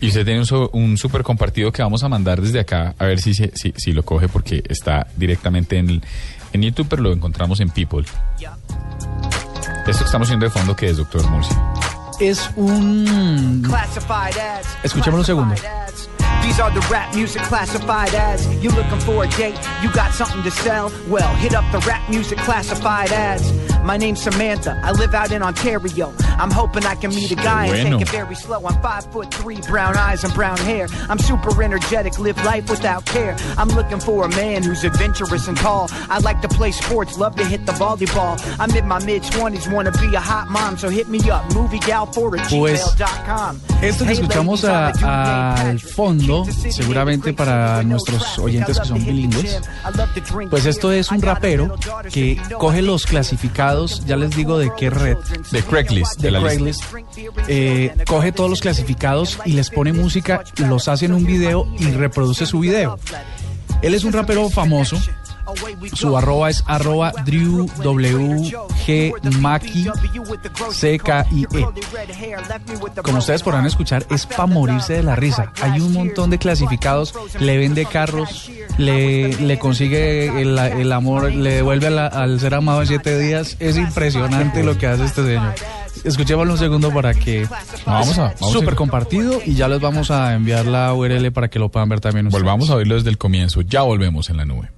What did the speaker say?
Y usted tiene un, un súper compartido que vamos a mandar desde acá, a ver si, si, si lo coge, porque está directamente en, en YouTube, pero lo encontramos en People. Esto que estamos haciendo de fondo, ¿qué es, doctor Murcia? Es un... Escuchemos un segundo. These are the rap music classified as You looking for a date, you got something to sell Well, hit up the rap music classified as My name's Samantha, I live out in Ontario. I'm hoping I can meet a guy and take it very slow. I'm five foot three, brown eyes and brown hair. I'm super energetic, live life without care. I'm looking for a man who's adventurous and tall. I like to play sports, love to hit the volleyball. I'm in my mid-20s, wanna be a hot mom So hit me up, moviegal4 at gmail.com Esto que escuchamos al fondo seguramente para nuestros oyentes que son bilingües, pues esto es un rapero que coge los clasificados, ya les digo de qué red. De Craigslist. De, Craigslist. Eh, coge todos los clasificados y les pone música, los hace en un video y reproduce su video. Él es un rapero famoso su arroba es arroba Drew W G Maki C K I E. Como ustedes podrán escuchar, es para morirse de la risa. Hay un montón de clasificados, le vende carros, le, le consigue el, el amor, le devuelve al ser amado en siete días. Es impresionante lo que hace este señor. Escuchémoslo un segundo para que vamos a súper compartido y ya les vamos a enviar la URL para que lo puedan ver también. Volvamos a oírlo desde el comienzo. Ya volvemos en la nube.